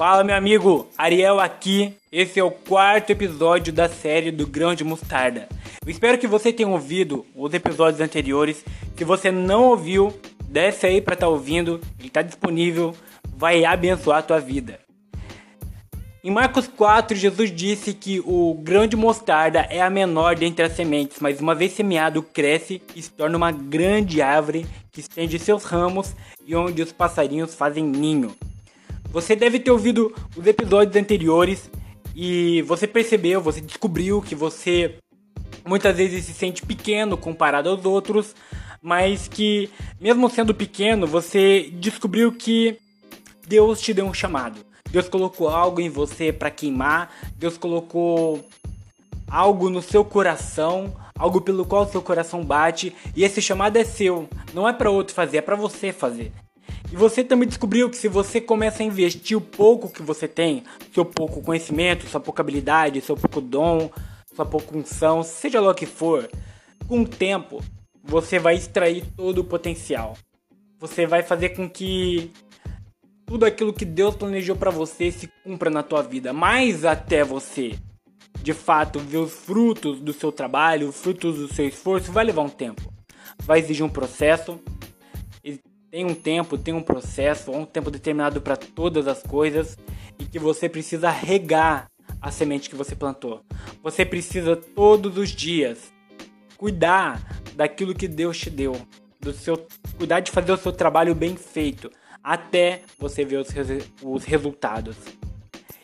Fala, meu amigo, Ariel aqui. Esse é o quarto episódio da série do Grão de Mostarda. Eu espero que você tenha ouvido os episódios anteriores. Se você não ouviu, desce aí para estar tá ouvindo. Ele está disponível, vai abençoar a tua vida. Em Marcos 4, Jesus disse que o grão de mostarda é a menor dentre as sementes, mas uma vez semeado, cresce e se torna uma grande árvore que estende seus ramos e onde os passarinhos fazem ninho. Você deve ter ouvido os episódios anteriores e você percebeu, você descobriu que você muitas vezes se sente pequeno comparado aos outros, mas que mesmo sendo pequeno, você descobriu que Deus te deu um chamado. Deus colocou algo em você para queimar, Deus colocou algo no seu coração, algo pelo qual seu coração bate, e esse chamado é seu, não é para outro fazer, é para você fazer. E você também descobriu que se você começa a investir o pouco que você tem, seu pouco conhecimento, sua pouca habilidade, seu pouco dom, sua pouca unção, seja lá o que for, com o tempo você vai extrair todo o potencial. Você vai fazer com que tudo aquilo que Deus planejou para você se cumpra na tua vida, mas até você de fato ver os frutos do seu trabalho, os frutos do seu esforço, vai levar um tempo. Vai exigir um processo, tem um tempo, tem um processo, um tempo determinado para todas as coisas e que você precisa regar a semente que você plantou. Você precisa todos os dias cuidar daquilo que Deus te deu, do seu cuidar de fazer o seu trabalho bem feito até você ver os, os resultados.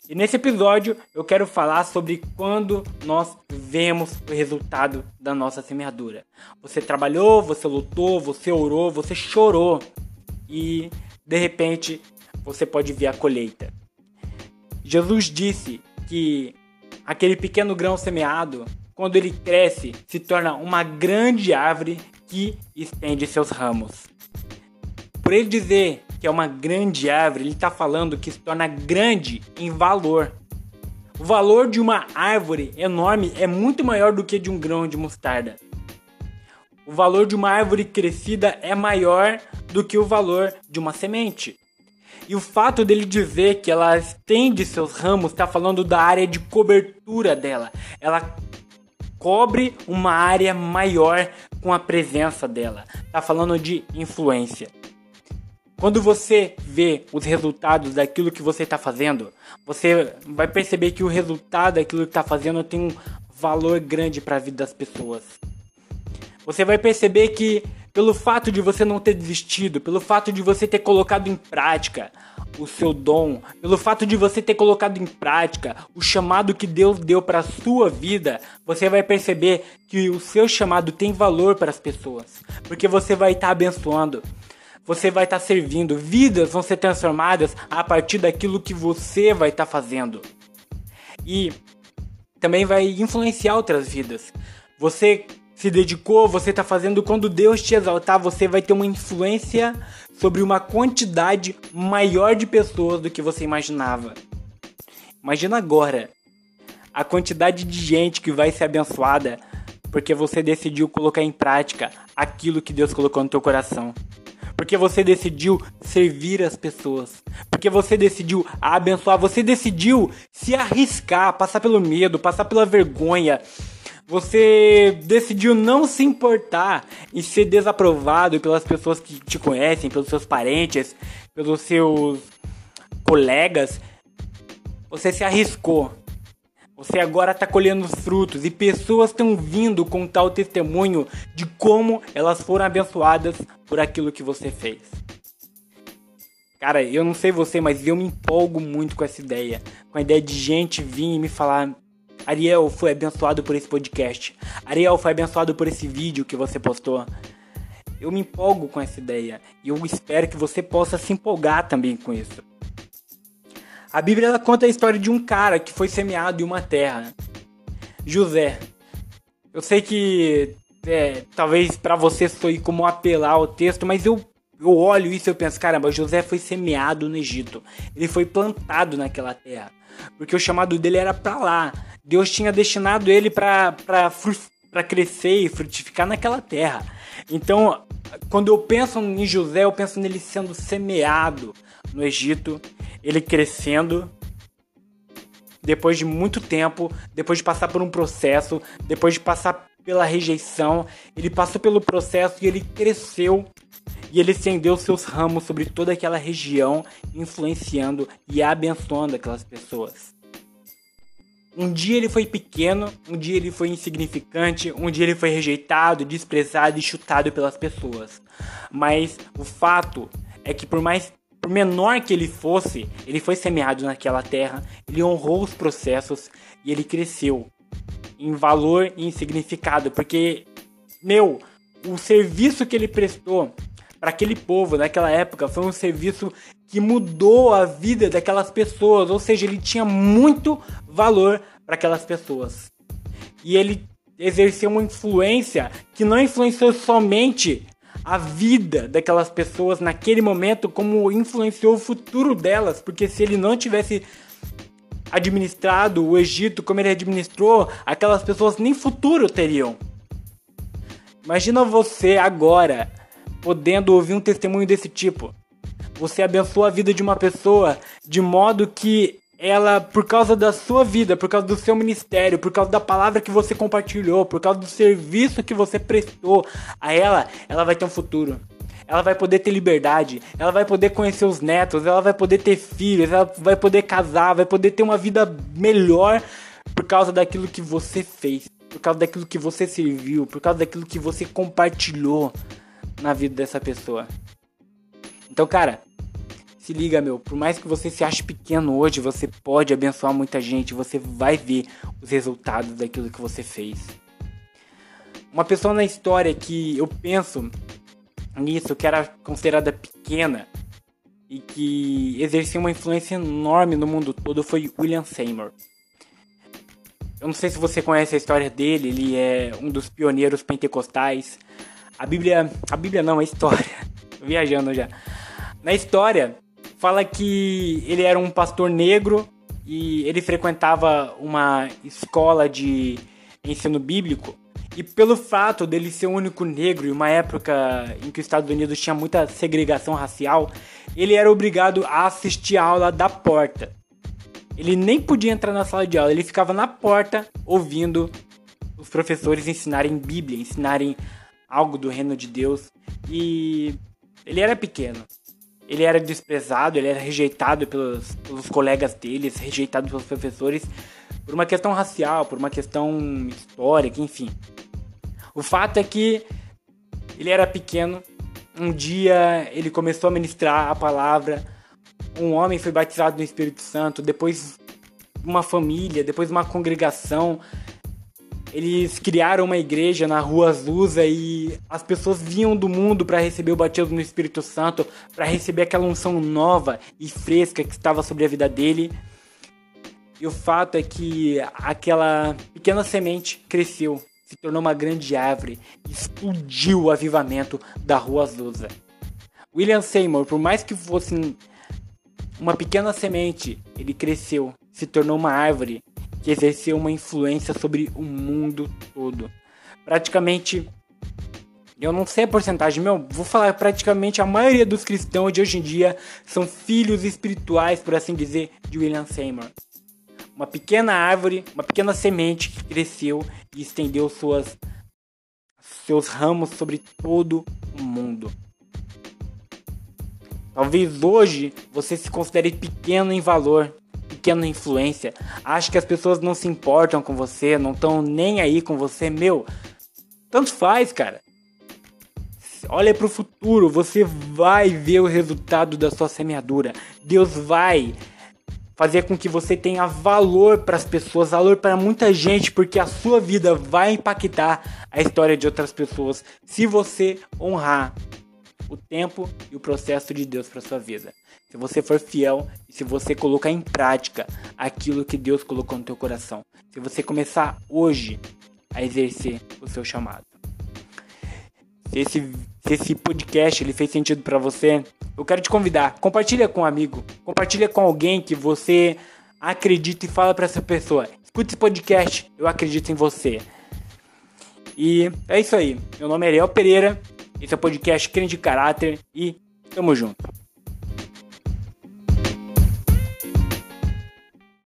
E nesse episódio eu quero falar sobre quando nós vemos o resultado da nossa semeadura. Você trabalhou, você lutou, você orou, você chorou e de repente você pode ver a colheita. Jesus disse que aquele pequeno grão semeado, quando ele cresce, se torna uma grande árvore que estende seus ramos. Por ele dizer que é uma grande árvore, ele está falando que se torna grande em valor. O valor de uma árvore enorme é muito maior do que de um grão de mostarda. O valor de uma árvore crescida é maior do que o valor de uma semente. E o fato dele dizer que ela estende seus ramos está falando da área de cobertura dela. Ela cobre uma área maior com a presença dela. Está falando de influência. Quando você vê os resultados daquilo que você está fazendo, você vai perceber que o resultado daquilo que está fazendo tem um valor grande para a vida das pessoas. Você vai perceber que pelo fato de você não ter desistido, pelo fato de você ter colocado em prática o seu dom, pelo fato de você ter colocado em prática o chamado que Deus deu para sua vida, você vai perceber que o seu chamado tem valor para as pessoas, porque você vai estar tá abençoando, você vai estar tá servindo, vidas vão ser transformadas a partir daquilo que você vai estar tá fazendo. E também vai influenciar outras vidas. Você se dedicou, você está fazendo, quando Deus te exaltar, você vai ter uma influência sobre uma quantidade maior de pessoas do que você imaginava. Imagina agora a quantidade de gente que vai ser abençoada porque você decidiu colocar em prática aquilo que Deus colocou no teu coração porque você decidiu servir as pessoas, porque você decidiu abençoar, você decidiu se arriscar, passar pelo medo, passar pela vergonha. Você decidiu não se importar em ser desaprovado pelas pessoas que te conhecem, pelos seus parentes, pelos seus colegas. Você se arriscou. Você agora está colhendo os frutos e pessoas estão vindo contar o testemunho de como elas foram abençoadas por aquilo que você fez. Cara, eu não sei você, mas eu me empolgo muito com essa ideia. Com a ideia de gente vir e me falar: Ariel foi abençoado por esse podcast. Ariel foi abençoado por esse vídeo que você postou. Eu me empolgo com essa ideia e eu espero que você possa se empolgar também com isso. A Bíblia ela conta a história de um cara que foi semeado em uma terra. José. Eu sei que é, talvez para você soe como apelar ao texto, mas eu, eu olho isso e eu penso, caramba, José foi semeado no Egito. Ele foi plantado naquela terra. Porque o chamado dele era para lá. Deus tinha destinado ele para crescer e frutificar naquela terra. Então, quando eu penso em José, eu penso nele sendo semeado no Egito, ele crescendo, depois de muito tempo, depois de passar por um processo, depois de passar pela rejeição, ele passou pelo processo e ele cresceu e ele estendeu seus ramos sobre toda aquela região, influenciando e abençoando aquelas pessoas. Um dia ele foi pequeno, um dia ele foi insignificante, um dia ele foi rejeitado, desprezado e chutado pelas pessoas. Mas o fato é que por mais por menor que ele fosse, ele foi semeado naquela terra, ele honrou os processos e ele cresceu em valor e em significado, porque meu, o serviço que ele prestou para aquele povo naquela época foi um serviço que mudou a vida daquelas pessoas, ou seja, ele tinha muito valor para aquelas pessoas. E ele exerceu uma influência que não influenciou somente a vida daquelas pessoas naquele momento, como influenciou o futuro delas, porque se ele não tivesse administrado o Egito como ele administrou, aquelas pessoas nem futuro teriam. Imagina você agora podendo ouvir um testemunho desse tipo. Você abençoou a vida de uma pessoa de modo que ela, por causa da sua vida, por causa do seu ministério, por causa da palavra que você compartilhou, por causa do serviço que você prestou a ela, ela vai ter um futuro. Ela vai poder ter liberdade, ela vai poder conhecer os netos, ela vai poder ter filhos, ela vai poder casar, vai poder ter uma vida melhor por causa daquilo que você fez, por causa daquilo que você serviu, por causa daquilo que você compartilhou na vida dessa pessoa. Então, cara, se liga, meu, por mais que você se ache pequeno hoje, você pode abençoar muita gente, você vai ver os resultados daquilo que você fez. Uma pessoa na história que eu penso nisso, que era considerada pequena e que exercia uma influência enorme no mundo todo, foi William Seymour. Eu não sei se você conhece a história dele, ele é um dos pioneiros pentecostais a Bíblia. A Bíblia não, a história. Viajando já. Na história, fala que ele era um pastor negro e ele frequentava uma escola de ensino bíblico. E pelo fato dele ser o único negro em uma época em que os Estados Unidos tinha muita segregação racial, ele era obrigado a assistir a aula da porta. Ele nem podia entrar na sala de aula, ele ficava na porta ouvindo os professores ensinarem Bíblia, ensinarem algo do reino de Deus. E ele era pequeno. Ele era desprezado, ele era rejeitado pelos, pelos colegas deles, rejeitado pelos professores por uma questão racial, por uma questão histórica, enfim. O fato é que ele era pequeno. Um dia ele começou a ministrar a palavra. Um homem foi batizado no Espírito Santo. Depois uma família, depois uma congregação eles criaram uma igreja na rua Azusa e as pessoas vinham do mundo para receber o batismo no Espírito Santo, para receber aquela unção nova e fresca que estava sobre a vida dele. E o fato é que aquela pequena semente cresceu, se tornou uma grande árvore, explodiu o avivamento da rua Azusa. William Seymour, por mais que fosse uma pequena semente, ele cresceu, se tornou uma árvore que exerceu uma influência sobre o mundo todo. Praticamente, eu não sei a porcentagem, meu, vou falar praticamente a maioria dos cristãos de hoje em dia são filhos espirituais, por assim dizer, de William Seymour. Uma pequena árvore, uma pequena semente que cresceu e estendeu suas seus ramos sobre todo o mundo. Talvez hoje você se considere pequeno em valor, pequena influência, acha que as pessoas não se importam com você, não estão nem aí com você, meu, tanto faz, cara. Olha para o futuro, você vai ver o resultado da sua semeadura. Deus vai fazer com que você tenha valor para as pessoas, valor para muita gente, porque a sua vida vai impactar a história de outras pessoas se você honrar o tempo e o processo de Deus para sua vida se você for fiel e se você colocar em prática aquilo que Deus colocou no teu coração. Se você começar hoje a exercer o seu chamado. Se esse, se esse podcast ele fez sentido para você, eu quero te convidar, compartilha com um amigo, compartilha com alguém que você acredita e fala para essa pessoa. Escute esse podcast, eu acredito em você. E é isso aí. Meu nome é Ariel Pereira, esse é o podcast Crente de Caráter e tamo junto.